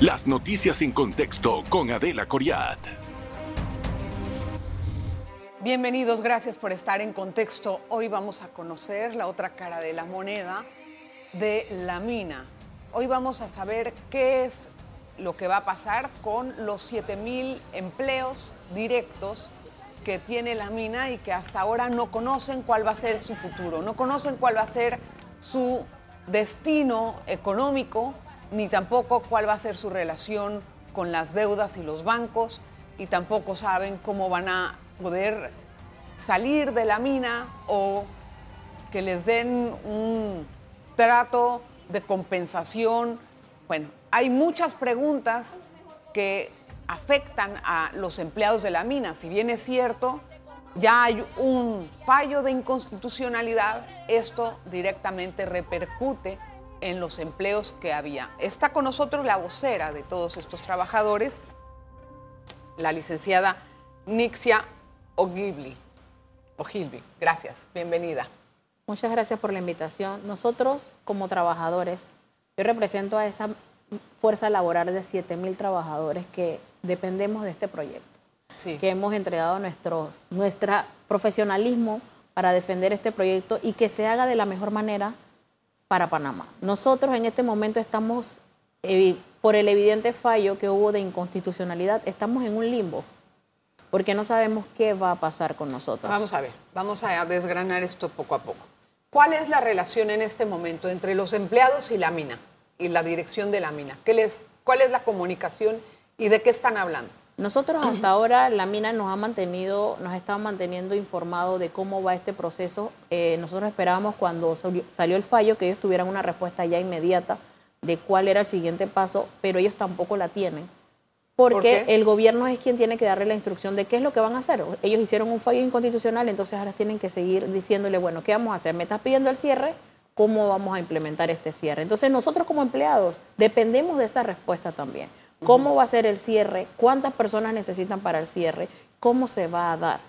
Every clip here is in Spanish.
Las noticias en contexto con Adela Coriat. Bienvenidos, gracias por estar en contexto. Hoy vamos a conocer la otra cara de la moneda de la mina. Hoy vamos a saber qué es lo que va a pasar con los 7 mil empleos directos que tiene la mina y que hasta ahora no conocen cuál va a ser su futuro, no conocen cuál va a ser su destino económico, ni tampoco cuál va a ser su relación con las deudas y los bancos, y tampoco saben cómo van a poder salir de la mina o que les den un trato de compensación. Bueno, hay muchas preguntas que afectan a los empleados de la mina. Si bien es cierto, ya hay un fallo de inconstitucionalidad, esto directamente repercute en los empleos que había. Está con nosotros la vocera de todos estos trabajadores, la licenciada Nixia Ogilvy. Ogilvy, gracias, bienvenida. Muchas gracias por la invitación. Nosotros como trabajadores, yo represento a esa fuerza laboral de 7 mil trabajadores que dependemos de este proyecto, que hemos entregado nuestro nuestra profesionalismo para defender este proyecto y que se haga de la mejor manera para Panamá. Nosotros en este momento estamos, eh, por el evidente fallo que hubo de inconstitucionalidad, estamos en un limbo, porque no sabemos qué va a pasar con nosotros. Vamos a ver, vamos a desgranar esto poco a poco. ¿Cuál es la relación en este momento entre los empleados y la mina y la dirección de la mina? ¿Qué les, ¿Cuál es la comunicación y de qué están hablando? Nosotros hasta ahora la mina nos ha mantenido, nos ha estado manteniendo informado de cómo va este proceso. Eh, nosotros esperábamos cuando salió el fallo que ellos tuvieran una respuesta ya inmediata de cuál era el siguiente paso, pero ellos tampoco la tienen. Porque el gobierno es quien tiene que darle la instrucción de qué es lo que van a hacer. Ellos hicieron un fallo inconstitucional, entonces ahora tienen que seguir diciéndole, bueno, ¿qué vamos a hacer? ¿Me estás pidiendo el cierre? ¿Cómo vamos a implementar este cierre? Entonces nosotros como empleados dependemos de esa respuesta también cómo va a ser el cierre, cuántas personas necesitan para el cierre, cómo se va a dar,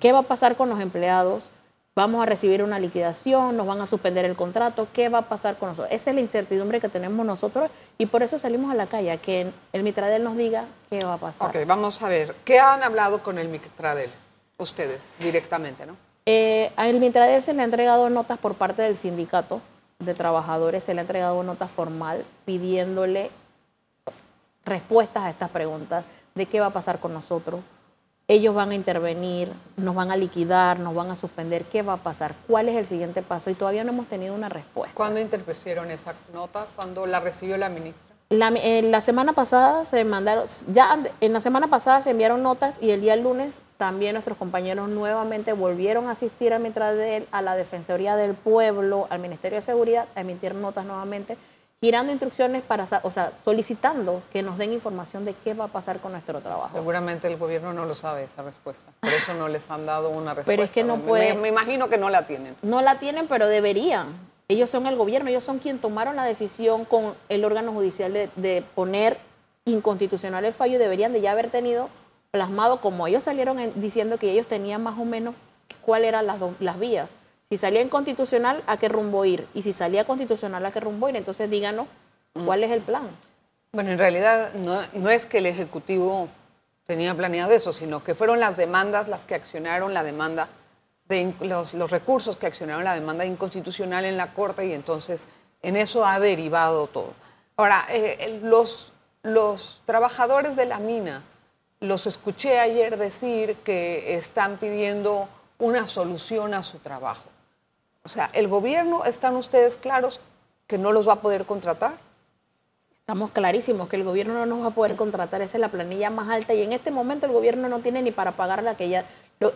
qué va a pasar con los empleados, vamos a recibir una liquidación, nos van a suspender el contrato, qué va a pasar con nosotros. Esa es la incertidumbre que tenemos nosotros y por eso salimos a la calle, que el Mitradel nos diga qué va a pasar. Ok, vamos a ver, ¿qué han hablado con el Mitradel? Ustedes directamente, ¿no? Eh, al Mitradel se le ha entregado notas por parte del sindicato de trabajadores, se le ha entregado nota formal pidiéndole respuestas a estas preguntas de qué va a pasar con nosotros. Ellos van a intervenir, nos van a liquidar, nos van a suspender. ¿Qué va a pasar? ¿Cuál es el siguiente paso? Y todavía no hemos tenido una respuesta. ¿Cuándo interpusieron esa nota? ¿Cuándo la recibió la ministra? La, la, semana pasada se mandaron, ya en la semana pasada se enviaron notas y el día lunes también nuestros compañeros nuevamente volvieron a asistir a a la Defensoría del Pueblo, al Ministerio de Seguridad, a emitir notas nuevamente girando instrucciones para, o sea, solicitando que nos den información de qué va a pasar con nuestro trabajo. Seguramente el gobierno no lo sabe esa respuesta, por eso no les han dado una respuesta. Pero es que no puede. Me, imagino que no la tienen. No la tienen, pero deberían. Ellos son el gobierno, ellos son quienes tomaron la decisión con el órgano judicial de, poner inconstitucional el fallo y deberían de ya haber tenido plasmado, como ellos salieron diciendo que ellos tenían más o menos cuáles eran las, las vías si salía inconstitucional, ¿a qué rumbo ir? Y si salía constitucional, ¿a qué rumbo ir? Entonces díganos cuál es el plan. Bueno, en realidad no, es que el Ejecutivo tenía planeado eso, sino que fueron las demandas las que accionaron la demanda, de los, recursos que accionaron la demanda inconstitucional en la Corte y entonces en eso ha derivado todo. Ahora, eh, los, los trabajadores de la mina, los escuché ayer decir que están pidiendo una solución a su trabajo. O sea, ¿el gobierno están ustedes claros que no los va a poder contratar? Estamos clarísimos que el gobierno no nos va a poder contratar, esa es la planilla más alta y en este momento el gobierno no tiene ni para pagar la, que ya,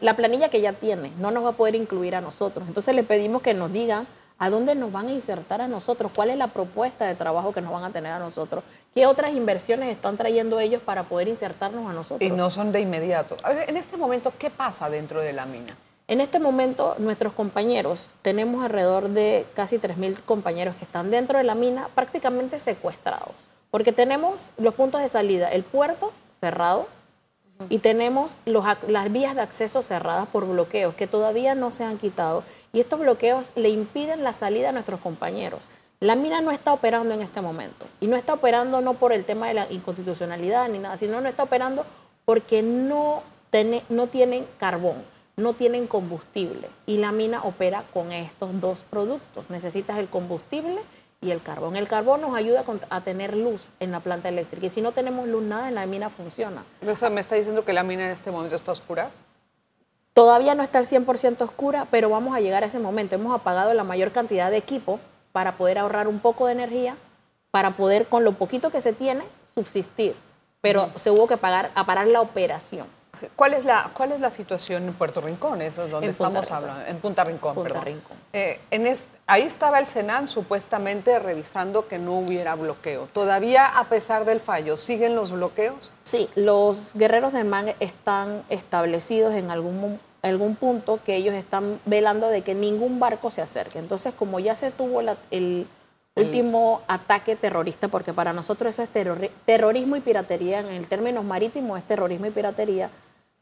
la planilla que ya tiene, no nos va a poder incluir a nosotros. Entonces le pedimos que nos digan a dónde nos van a insertar a nosotros, cuál es la propuesta de trabajo que nos van a tener a nosotros, qué otras inversiones están trayendo ellos para poder insertarnos a nosotros. Y no son de inmediato. en este momento, ¿qué pasa dentro de la mina? En este momento, nuestros compañeros, tenemos alrededor de casi 3.000 compañeros que están dentro de la mina prácticamente secuestrados, porque tenemos los puntos de salida, el puerto cerrado y tenemos las vías de acceso cerradas por bloqueos que todavía no se han quitado y estos bloqueos le impiden la salida a nuestros compañeros. La mina no está operando en este momento. Y no está operando no por el tema de la inconstitucionalidad ni nada, sino no está operando porque no, no tienen carbón, no tienen combustible. Y la mina opera con estos dos productos. Necesitas el combustible y el carbón. El carbón nos ayuda a tener luz en la planta eléctrica. Y si no tenemos luz, nada en la mina funciona. Entonces, ¿me está diciendo que la mina en este momento está oscura? Todavía no está al 100% oscura, pero vamos a llegar a ese momento. Hemos apagado la mayor cantidad de equipo para poder ahorrar un poco de energía, para poder, con lo poquito que se tiene, subsistir. Pero se hubo que pagar, a parar la operación. ¿Cuál es la, cuál es la situación en Puerto Rincón? Eso es donde estamos hablando. En Punta Rincón, Punta Rincón. Eh, en ahí estaba el Senan supuestamente revisando que no hubiera bloqueo. ¿Todavía, a pesar del fallo, siguen los bloqueos? Sí, los guerreros del MAN están establecidos en algún algún punto que ellos están velando de que ningún barco se acerque. Entonces, como ya se tuvo el último ataque terrorista, porque para nosotros eso es terrorismo y piratería, en el término marítimo es terrorismo y piratería,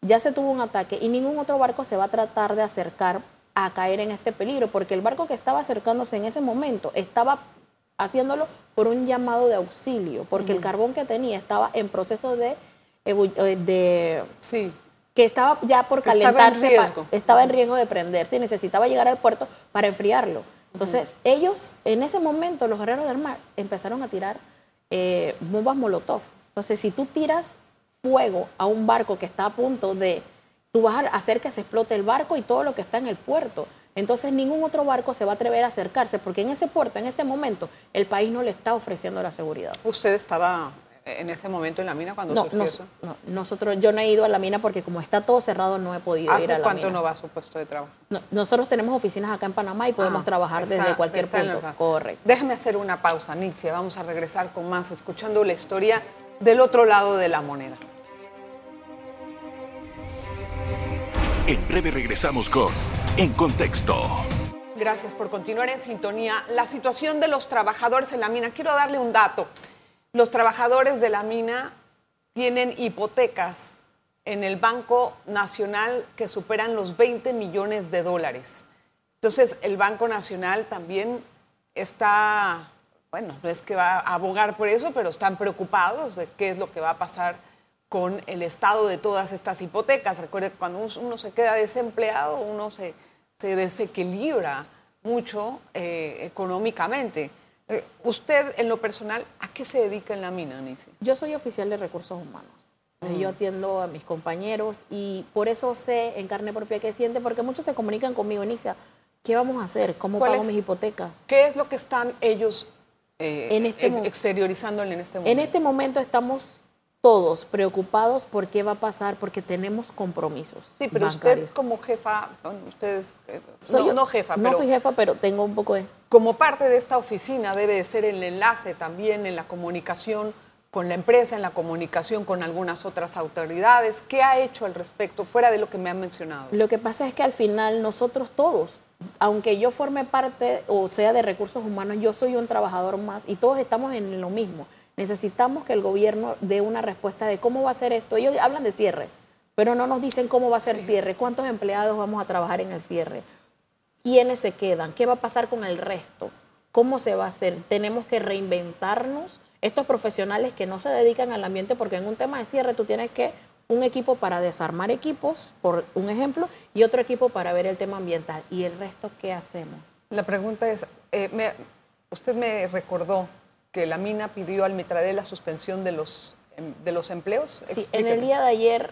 ya se tuvo un ataque y ningún otro barco se va a tratar de acercar a caer en este peligro, porque el barco que estaba acercándose en ese momento estaba haciéndolo por un llamado de auxilio, porque el carbón que tenía estaba en proceso de, eh, de sí. que estaba ya por calentarse, estaba en, riesgo de prenderse y necesitaba llegar al puerto para enfriarlo. Entonces, ellos, en ese momento, los guerreros del mar, empezaron a tirar eh, bombas molotov. Entonces, si tú tiras fuego a un barco que está a punto de, tú vas a hacer que se explote el barco y todo lo que está en el puerto. Entonces, ningún otro barco se va a atrever a acercarse, porque en ese puerto, en este momento, el país no le está ofreciendo la seguridad. ¿Usted estaba en ese momento en la mina cuando no, surgió eso? No, nosotros, yo no he ido a la mina porque como está todo cerrado no he podido ir a la mina. ¿Hace cuánto no va a su puesto de trabajo? nosotros tenemos oficinas acá en Panamá y podemos ah, trabajar desde cualquier punto. Correcto. Déjeme hacer una pausa, Nicia. Vamos a regresar con más, escuchando la historia del otro lado de la moneda. En breve regresamos con En Contexto. Gracias por continuar en sintonía. La situación de los trabajadores en la mina. Quiero darle un dato. Los trabajadores de la mina tienen hipotecas en el Banco Nacional que superan los 20 millones de dólares. Entonces, el Banco Nacional también está, bueno, no es que va a abogar por eso, pero están preocupados de qué es lo que va a pasar con el estado de todas estas hipotecas. Recuerde que cuando uno se queda desempleado, uno se, se desequilibra mucho eh, económicamente. Eh, usted, en lo personal, ¿a qué se dedica en la mina, Nici? Yo soy oficial de recursos humanos. Eh, yo atiendo a mis compañeros y por eso sé en carne propia qué siente, porque muchos se comunican conmigo, Inicia, ¿qué vamos a hacer? ¿Cómo pago mis hipotecas? ¿Qué es lo que están ellos eh, en este exteriorizándole en este momento? En este momento estamos todos preocupados por qué va a pasar, porque tenemos compromisos. Sí, pero usted como jefa, ustedes, no, no, jefa, no soy jefa, pero tengo un poco de... Como parte de esta oficina debe de ser el enlace también en la comunicación con la empresa, en la comunicación con algunas otras autoridades. ¿Qué ha hecho al respecto, fuera de lo que me han mencionado? Lo que pasa es que al final nosotros todos, aunque yo forme parte o sea de recursos humanos, yo soy un trabajador más y todos estamos en lo mismo. Necesitamos que el gobierno dé una respuesta de cómo va a ser esto. Ellos hablan de cierre, pero no nos dicen cómo va a ser cierre, cuántos empleados vamos a trabajar en el cierre, quiénes se quedan, qué va a pasar con el resto, cómo se va a hacer. Tenemos que reinventarnos estos profesionales que no se dedican al ambiente, porque en un tema de cierre tú tienes que un equipo para desarmar equipos, por un ejemplo, y otro equipo para ver el tema ambiental. ¿Y el resto qué hacemos? La pregunta es, eh, usted me recordó que la mina pidió al Mitradel la suspensión de los, em, de los empleos. Sí, en el día de ayer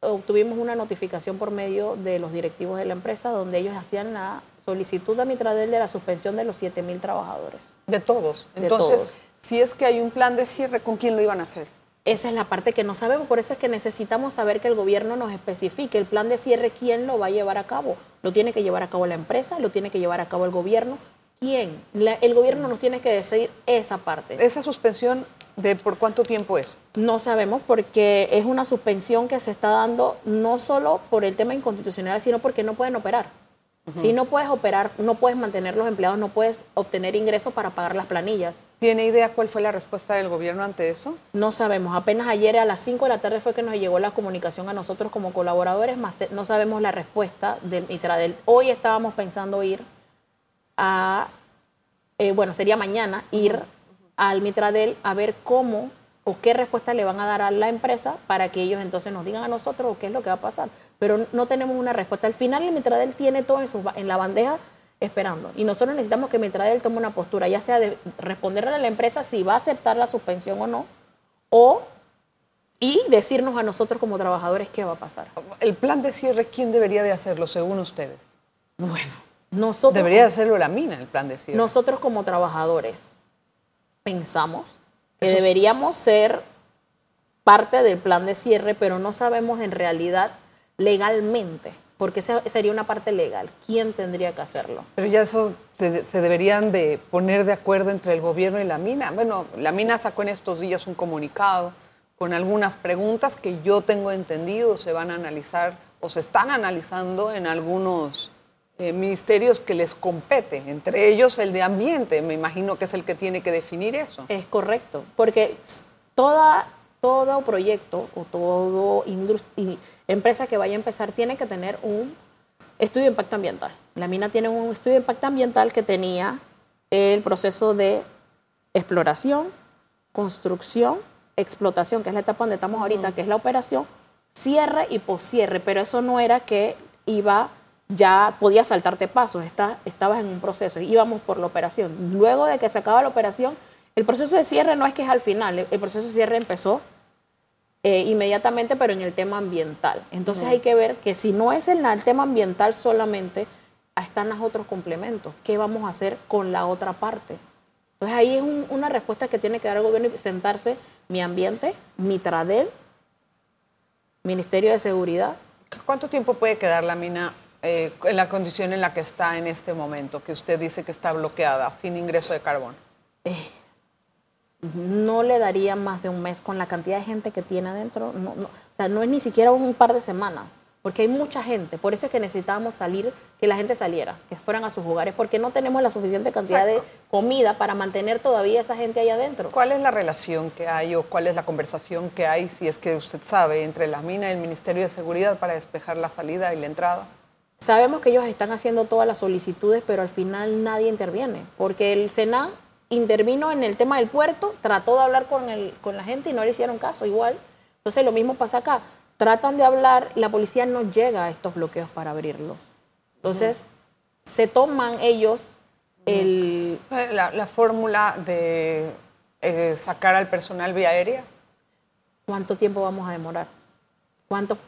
obtuvimos una notificación por medio de los directivos de la empresa donde ellos hacían la solicitud a Mitradel de la suspensión de los 7 mil trabajadores. De todos. Entonces, si es que hay un plan de cierre, ¿con quién lo iban a hacer? Esa es la parte que no sabemos, por eso es que necesitamos saber que el gobierno nos especifique el plan de cierre, quién lo va a llevar a cabo. Lo tiene que llevar a cabo la empresa, lo tiene que llevar a cabo el gobierno, ¿Quién? el gobierno nos tiene que decidir esa parte. ¿Esa suspensión de por cuánto tiempo es? No sabemos porque es una suspensión que se está dando no solo por el tema inconstitucional, sino porque no pueden operar. Si no puedes operar, no puedes mantener los empleados, no puedes obtener ingresos para pagar las planillas. ¿Tiene idea cuál fue la respuesta del gobierno ante eso? No sabemos. Apenas ayer a las 5 de la tarde fue que nos llegó la comunicación a nosotros como colaboradores, más no sabemos la respuesta del Mitradel. Hoy estábamos pensando ir a eh, bueno, sería mañana, ir al Mitradel a ver cómo o qué respuesta le van a dar a la empresa para que ellos entonces nos digan a nosotros qué es lo que va a pasar. Pero no tenemos una respuesta. Al final el Mitradel tiene todo en, en la bandeja esperando. Y nosotros necesitamos que Mitradel tome una postura, ya sea de responderle a la empresa si va a aceptar la suspensión o no, o y decirnos a nosotros como trabajadores qué va a pasar. El plan de cierre, ¿quién debería de hacerlo según ustedes? Bueno, nosotros... Debería de hacerlo la mina, el plan de cierre. Nosotros como trabajadores pensamos que deberíamos ser parte del plan de cierre, pero no sabemos en realidad legalmente, porque esa sería una parte legal. ¿Quién tendría que hacerlo? Pero ya eso se, se, deberían de poner de acuerdo entre el gobierno y la mina. Bueno, la mina sacó en estos días un comunicado con algunas preguntas que yo tengo entendido se van a analizar o se están analizando en algunos eh, ministerios que les compete, entre ellos el de ambiente, me imagino que es el que tiene que definir eso. Es correcto, porque toda, todo proyecto o toda empresa que vaya a empezar tiene que tener un estudio de impacto ambiental. La mina tiene un estudio de impacto ambiental que tenía el proceso de exploración, construcción, explotación, que es la etapa donde estamos ahorita, que es la operación, cierre y poscierre, pero eso no era que iba, ya podía saltarte pasos, está, estabas en un proceso, íbamos por la operación. Luego de que se acaba la operación, el proceso de cierre no es que es al final, el proceso de cierre empezó eh, inmediatamente, pero en el tema ambiental. Entonces hay que ver que si no es en el tema ambiental solamente, están los otros complementos. ¿Qué vamos a hacer con la otra parte? Entonces ahí es una respuesta que tiene que dar el gobierno y sentarse mi ambiente, mi TRADEL, Ministerio de Seguridad. ¿Cuánto tiempo puede quedar la mina eh, en la condición en la que está en este momento, que usted dice que está bloqueada, sin ingreso de carbón? Eh, no le daría más de un mes con la cantidad de gente que tiene adentro. o sea, no es ni siquiera un par de semanas porque hay mucha gente, por eso es que necesitábamos salir, que la gente saliera, que fueran a sus hogares, porque no tenemos la suficiente cantidad de comida para mantener todavía esa gente ahí adentro. ¿Cuál es la relación que hay o cuál es la conversación que hay, si es que usted sabe, entre la mina y el Ministerio de Seguridad para despejar la salida y la entrada? Sabemos que ellos están haciendo todas las solicitudes, pero al final nadie interviene, porque el SENA intervino en el tema del puerto, trató de hablar con, el, con la gente y no le hicieron caso igual. Entonces lo mismo pasa acá tratan de hablar, la policía no llega a estos bloqueos para abrirlos. Entonces, se toman ellos el... La, fórmula de eh, sacar al personal vía aérea. ¿Cuánto tiempo vamos a demorar? Cuántas,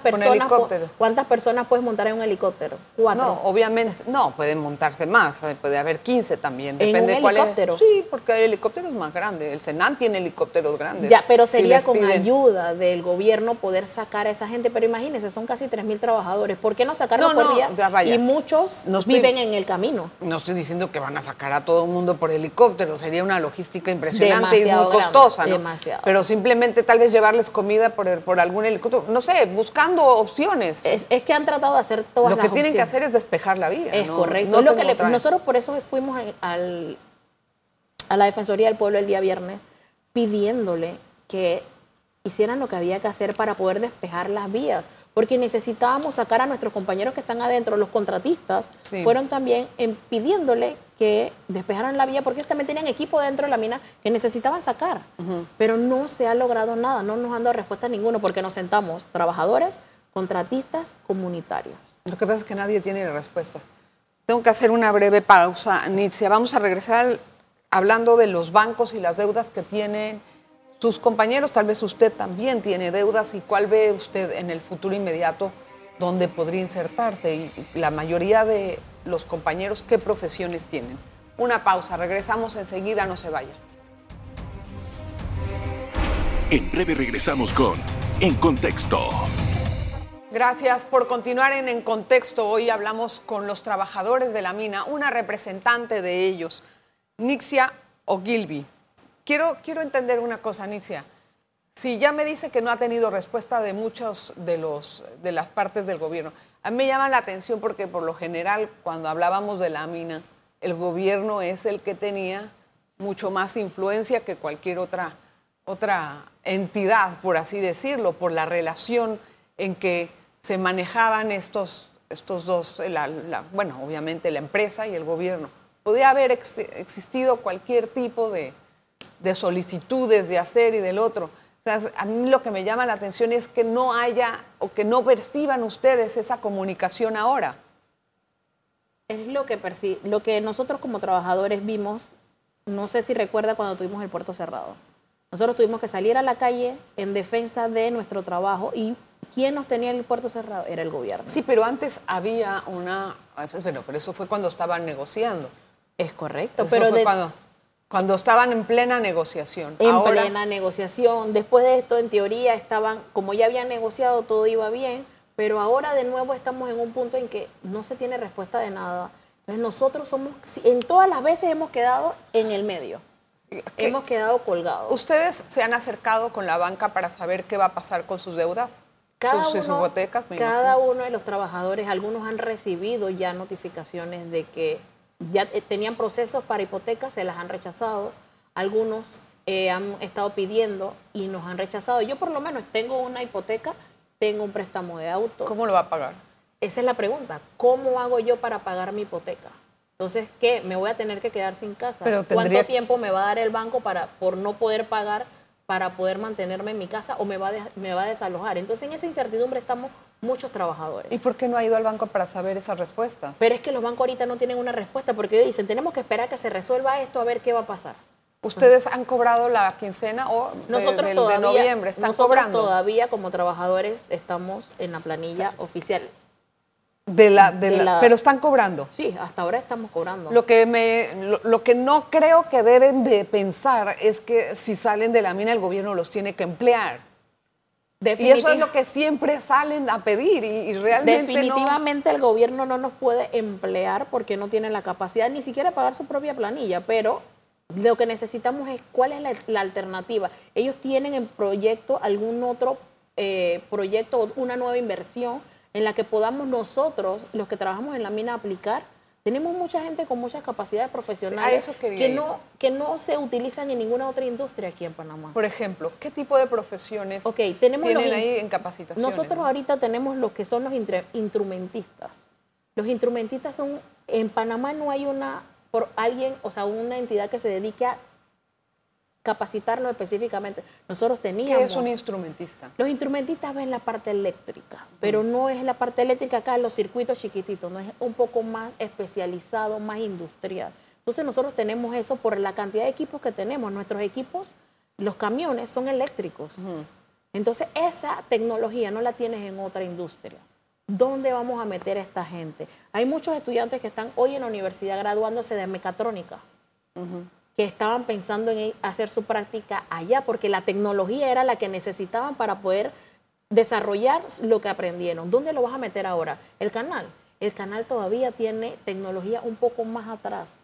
personas, ¿Cuántas personas puedes montar en un helicóptero? Cuatro. No, obviamente, no, pueden montarse más, eh, puede haber 15 también, depende ¿En un cuál helicóptero? Sí, porque hay helicópteros más grandes, el Senan tiene helicópteros grandes. Ya, pero sería con ayuda del gobierno poder sacar a esa gente, pero imagínense, son casi 3.000 trabajadores, ¿por qué no sacarlos por día? Y muchos viven en el camino. No estoy diciendo que van a sacar a todo el mundo por helicóptero, sería una logística impresionante y muy costosa, ¿no? Demasiado. Pero simplemente tal vez llevarles comida por, por algún helicóptero no sé, buscando opciones. Es, que han tratado de hacer todas Lo que tienen que hacer es despejar la vía. Es correcto. lo que nosotros por eso fuimos al, a la Defensoría del Pueblo el día viernes pidiéndole que hicieran lo que había que hacer para poder despejar las vías, porque necesitábamos sacar a nuestros compañeros que están adentro, los contratistas, fueron también pidiéndole que despejaran la vía, porque ellos también tenían equipo dentro de la mina que necesitaban sacar, pero no se ha logrado nada, no nos han dado respuesta ninguno, porque nos sentamos trabajadores, contratistas, comunitarios. Lo que pasa es que nadie tiene respuestas. Tengo que hacer una breve pausa, Nitzia. Vamos a regresar hablando de los bancos y las deudas que tienen sus compañeros, tal vez usted también tiene deudas y cuál ve usted en el futuro inmediato donde podría insertarse y la mayoría de los compañeros qué profesiones tienen. Una pausa, regresamos enseguida, no se vaya. En breve regresamos con En Contexto. Gracias por continuar en En Contexto. Hoy hablamos con los trabajadores de la mina, una representante de ellos, Nixia Ogilvy. Quiero, quiero entender una cosa, Nicia. Si ya me dice que no ha tenido respuesta de muchos de, de las partes del gobierno, a mí me llama la atención porque por lo general cuando hablábamos de la mina, el gobierno es el que tenía mucho más influencia que cualquier otra, otra entidad, por así decirlo, por la relación en que se manejaban estos, estos dos, bueno, obviamente la empresa y el gobierno. podía haber ex- existido cualquier tipo de, de solicitudes de hacer y del otro. O sea, a mí lo que me llama la atención es que no haya o que no perciban ustedes esa comunicación ahora. Es lo que, lo que nosotros como trabajadores vimos, no sé si recuerda cuando tuvimos el puerto cerrado. Nosotros tuvimos que salir a la calle en defensa de nuestro trabajo y ¿quién nos tenía el puerto cerrado? Era el gobierno. Sí, pero antes había una... Bueno, pero eso fue cuando estaban negociando. Es correcto, Eso pero fue de- cuando, cuando estaban en plena negociación. en Ahora, plena negociación. Después de esto, en teoría, estaban, como ya habían negociado, todo iba bien, pero ahora de nuevo estamos en un punto en que no se tiene respuesta de nada. Entonces nosotros somos, en todas las veces hemos quedado en el medio, ¿qué- hemos quedado colgados. ¿Ustedes se han acercado con la banca para saber qué va a pasar con sus deudas? Cada sus, sus uno, hipotecas, me cada imagino. uno de los trabajadores, algunos han recibido ya notificaciones de que ya eh, tenían procesos para hipotecas, se las han rechazado. Algunos eh, han estado pidiendo y nos han rechazado. Yo por lo menos tengo una hipoteca, tengo un préstamo de auto. ¿Cómo lo va a pagar? Esa es la pregunta. ¿Cómo hago yo para pagar mi hipoteca? Entonces, ¿qué? ¿Me voy a tener que quedar sin casa? Pero ¿Cuánto tendría- tiempo me va a dar el banco para, por no poder pagar para poder mantenerme en mi casa o me va, de- me va a desalojar? Entonces, en esa incertidumbre estamos muchos trabajadores. ¿Y por qué no ha ido al banco para saber esas respuestas? Pero es que los bancos ahorita no tienen una respuesta porque ellos dicen, tenemos que esperar que se resuelva esto a ver qué va a pasar. ¿Ustedes han cobrado la quincena o de- Nosotros todavía, de noviembre? ¿Están nosotros cobrando? todavía como trabajadores estamos en la planilla oficial. De la, de de la- la- pero están cobrando. Sí, hasta ahora estamos cobrando. Lo que, me, lo, lo que no creo que deben de pensar es que si salen de la mina el gobierno los tiene que emplear. Y eso es lo que siempre salen a pedir y, y realmente no... Definitivamente el gobierno no nos puede emplear porque no tiene la capacidad ni siquiera pagar su propia planilla, pero lo que necesitamos es cuál es la, la alternativa. Ellos tienen en proyecto algún otro eh, proyecto, o una nueva inversión en la que podamos nosotros, los que trabajamos en la mina, aplicar. Tenemos mucha gente con muchas capacidades profesionales que, no, que no se utilizan en ninguna otra industria aquí en Panamá. Por ejemplo, ¿qué tipo de profesiones Ok, tenemos tienen los ahí en capacitación? Nosotros ahorita tenemos los que son los instrumentistas. Los instrumentistas son, en Panamá no hay una, por alguien, o sea, una entidad que se dedique a capacitarlo específicamente. Nosotros teníamos... ¿Qué es un instrumentista? Los instrumentistas ven la parte eléctrica, pero no es la parte eléctrica acá, los circuitos chiquititos, no es un poco más especializado, más industrial. Entonces nosotros tenemos eso por la cantidad de equipos que tenemos. Nuestros equipos, los camiones son eléctricos. Entonces esa tecnología no la tienes en otra industria. ¿Dónde vamos a meter a esta gente? Hay muchos estudiantes que están hoy en la universidad graduándose de mecatrónica que estaban pensando en hacer su práctica allá, porque la tecnología era la que necesitaban para poder desarrollar lo que aprendieron. ¿Dónde lo vas a meter ahora? El canal. El canal todavía tiene tecnología un poco más atrás.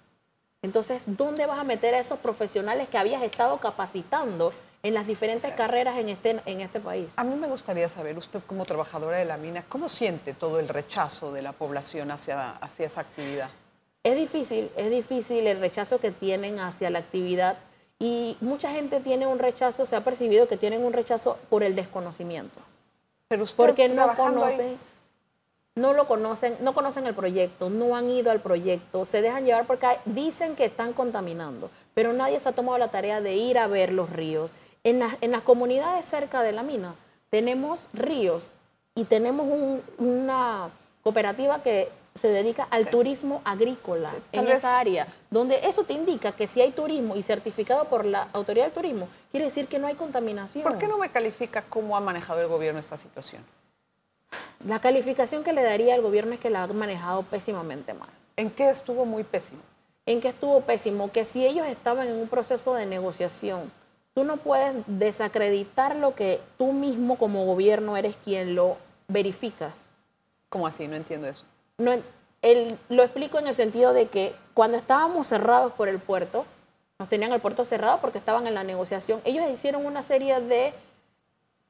Entonces, ¿dónde vas a meter a esos profesionales que habías estado capacitando en las diferentes carreras en este, en este país? A mí me gustaría saber, usted como trabajadora de la mina, ¿cómo siente todo el rechazo de la población hacia, hacia esa actividad? Es difícil, es difícil el rechazo que tienen hacia la actividad y mucha gente tiene un rechazo, se ha percibido que tienen un rechazo por el desconocimiento, Pero usted porque no ahí- conocen, no lo conocen, no conocen el proyecto, no han ido al proyecto, se dejan llevar porque dicen que están contaminando, pero nadie se ha tomado la tarea de ir a ver los ríos. En las, en las comunidades cerca de la mina tenemos ríos y tenemos un- una cooperativa que se dedica al turismo agrícola Sí, en vez- esa área, donde eso te indica que si hay turismo y certificado por la autoridad del turismo, quiere decir que no hay contaminación. ¿Por qué no me califica cómo ha manejado el gobierno esta situación? La calificación que le daría al gobierno es que la ha manejado pésimamente mal. ¿En qué estuvo muy pésimo? en que estuvo pésimo, que si ellos estaban en un proceso de negociación, tú no puedes desacreditar lo que tú mismo como gobierno eres quien lo verificas. ¿Cómo así? No entiendo eso. No, el- lo explico en el sentido de que cuando estábamos cerrados por el puerto, nos tenían el puerto cerrado porque estaban en la negociación, ellos hicieron una serie de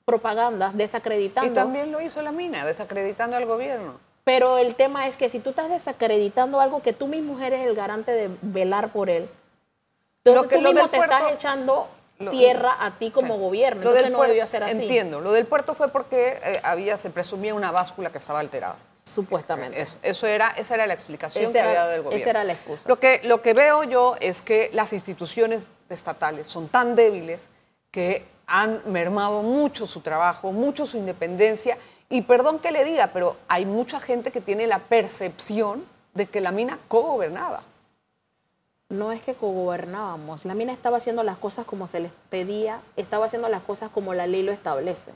propagandas desacreditando. Y también lo hizo la mina, desacreditando al gobierno. Pero el tema es que si tú estás desacreditando algo que tú mismo eres el garante de velar por él, entonces Lo que- tú mismo te puerto- estás echando lo- tierra a ti como Sí. gobierno. Entonces no puer- debió ser así. Entiendo. Lo del puerto fue porque eh, había, se presumía una báscula que estaba alterada. Supuestamente. Eso, eso era, esa era la explicación que había dado el gobierno. Esa era la excusa. Lo que, lo que veo yo es que las instituciones estatales son tan débiles que han mermado mucho su trabajo, mucho su independencia. Y perdón que le diga, pero hay mucha gente que tiene la percepción de que la mina cogobernaba. No es que cogobernábamos, la mina estaba haciendo las cosas como se les pedía, estaba haciendo las cosas como la ley lo establece.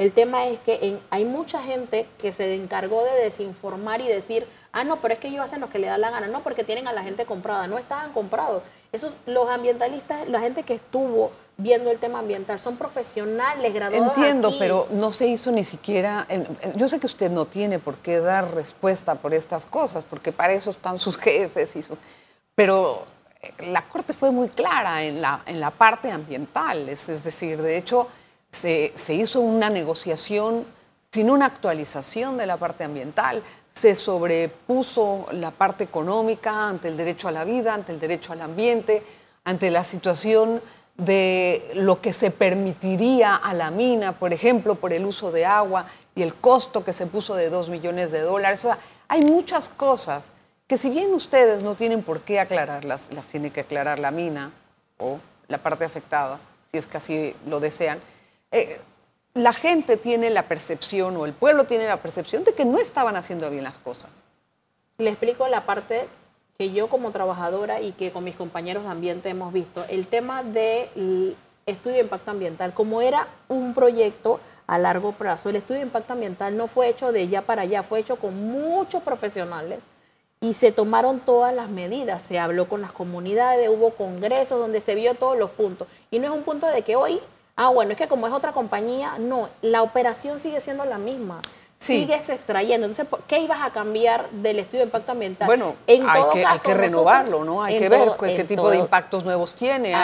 El tema es que hay mucha gente que se encargó de desinformar y decir, ah, no, pero es que ellos hacen lo que le da la gana. No, porque tienen a la gente comprada. No estaban comprados. Esos, los ambientalistas, la gente que estuvo viendo el tema ambiental, son profesionales, graduados. Entiendo, pero no se hizo ni siquiera. Yo sé que usted no tiene por qué dar respuesta por estas cosas, porque para eso están sus jefes y su, Pero eh, la Corte fue muy clara en la, en la parte ambiental. Es, es decir, de hecho se, hizo una negociación sin una actualización de la parte ambiental, se sobrepuso la parte económica ante el derecho a la vida, ante el derecho al ambiente, ante la situación de lo que se permitiría a la mina, por ejemplo, por el uso de agua y el costo que se puso de dos millones de dólares. Hay muchas cosas que si bien ustedes no tienen por qué aclararlas, las tiene que aclarar la mina o la parte afectada, si es que así lo desean, eh, la gente tiene la percepción o el pueblo tiene la percepción de que no estaban haciendo bien las cosas. Le explico la parte que yo como trabajadora y que con mis compañeros de ambiente hemos visto. El tema del estudio de impacto ambiental, como era un proyecto a largo plazo, el estudio de impacto ambiental no fue hecho de ya para allá, fue hecho con muchos profesionales y se tomaron todas las medidas. Se habló con las comunidades, hubo congresos donde se vio todos los puntos. Y no es un punto de que hoy ah, bueno, es que como es otra compañía, no, la operación sigue siendo la misma. Sí. Sigues extrayendo. Entonces, ¿qué ibas a cambiar del estudio de impacto ambiental? Bueno, hay, que, hay, que, renovarlo, ¿no? Hay que ver qué tipo de impactos nuevos tiene.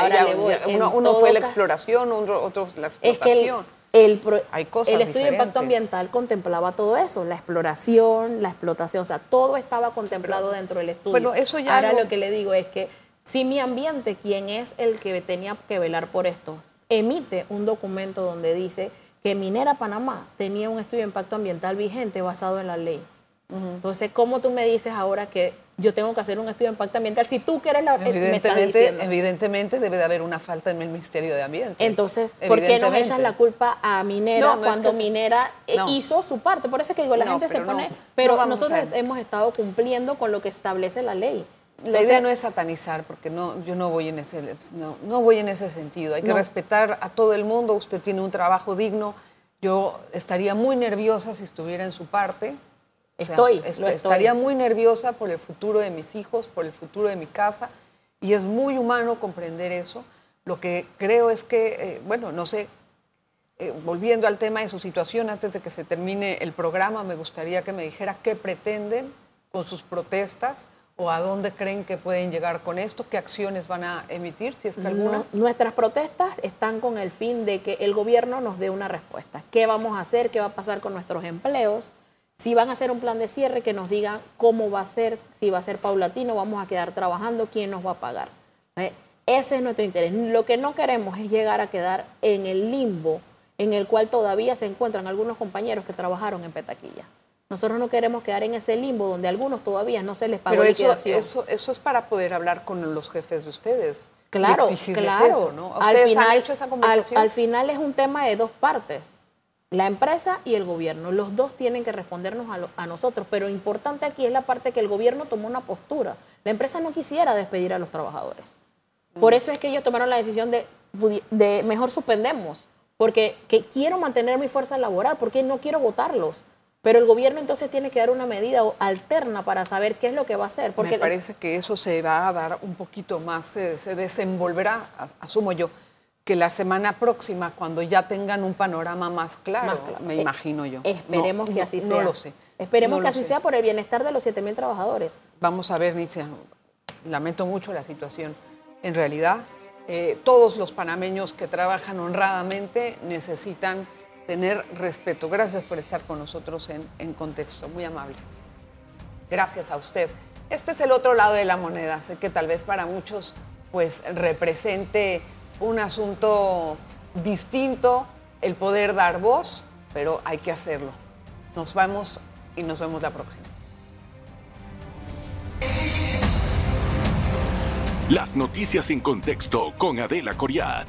uno, fue la exploración, otro la explotación. el, hay cosas el estudio de impacto ambiental contemplaba todo eso, la exploración, la explotación, o sea, todo estaba contemplado dentro del estudio. Bueno, eso ya Ahora lo que le digo es que si mi ambiente, quien es el que tenía que velar por esto, emite un documento donde dice que Minera Panamá tenía un estudio de impacto ambiental vigente basado en la ley. Entonces, ¿cómo tú me dices ahora que yo tengo que hacer un estudio de impacto ambiental si tú quieres la evidentemente, Evidentemente debe de haber una falta en el Ministerio de Ambiente. Entonces, ¿por qué no echan la culpa a Minera cuando Minera eh, hizo su parte? Por eso es que digo, la gente se pone... Pero nosotros hemos estado cumpliendo con lo que establece la ley. La idea no es satanizar, porque no, yo no voy en ese, no, no voy en ese sentido. Hay que respetar a todo el mundo. Usted tiene un trabajo digno. Yo estaría muy nerviosa si estuviera en su parte. estoy, Estaría muy nerviosa por el futuro de mis hijos, por el futuro de mi casa. Y es muy humano comprender eso. Lo que creo es que, eh, bueno, no sé, eh, volviendo al tema de su situación, antes de que se termine el programa, me gustaría que me dijera qué pretenden con sus protestas o a dónde creen que pueden llegar con esto? ¿Qué acciones van a emitir, si es que algunas? nuestras protestas están con el fin de que el gobierno nos dé una respuesta. ¿Qué vamos a hacer? ¿Qué va a pasar con nuestros empleos? Si van a hacer un plan de cierre, que nos digan cómo va a ser, si va a ser paulatino, vamos a quedar trabajando, quién nos va a pagar. ¿Eh? Ese es nuestro interés. Lo que no queremos es llegar a quedar en el limbo en el cual todavía se encuentran algunos compañeros que trabajaron en Petaquilla. Nosotros no queremos quedar en ese limbo donde a algunos todavía no se les paga Pero eso, eso, eso es para poder hablar con los jefes de ustedes. Claro, claro. Eso, ¿no? ¿Ustedes al final, han hecho esa conversación? Al, final es un tema de dos partes. La empresa y el gobierno, los dos tienen que respondernos a, a nosotros, pero importante aquí es la parte que el gobierno tomó una postura. La empresa no quisiera despedir a los trabajadores. Por mm. eso es que ellos tomaron la decisión de, de mejor suspendemos, porque que quiero mantener mi fuerza laboral, porque no quiero votarlos. Pero el gobierno entonces tiene que dar una medida alterna para saber qué es lo que va a hacer. Porque Me parece que eso se va a dar un poquito más, se, desenvolverá, asumo yo, que la semana próxima, cuando ya tengan un panorama más claro, me eh, imagino yo. Esperemos que así sea. No lo sé. Esperemos que así sea por el bienestar de los 7 mil trabajadores. Vamos a ver, Nicia, lamento mucho la situación. En realidad, eh, todos los panameños que trabajan honradamente necesitan tener respeto. Gracias por estar con nosotros en, Contexto, muy amable. Gracias a usted. Este es el otro lado de la moneda. Sé que tal vez para muchos pues represente un asunto distinto el poder dar voz, pero hay que hacerlo. Nos vamos y nos vemos la próxima. Las noticias en contexto con Adela Coriat.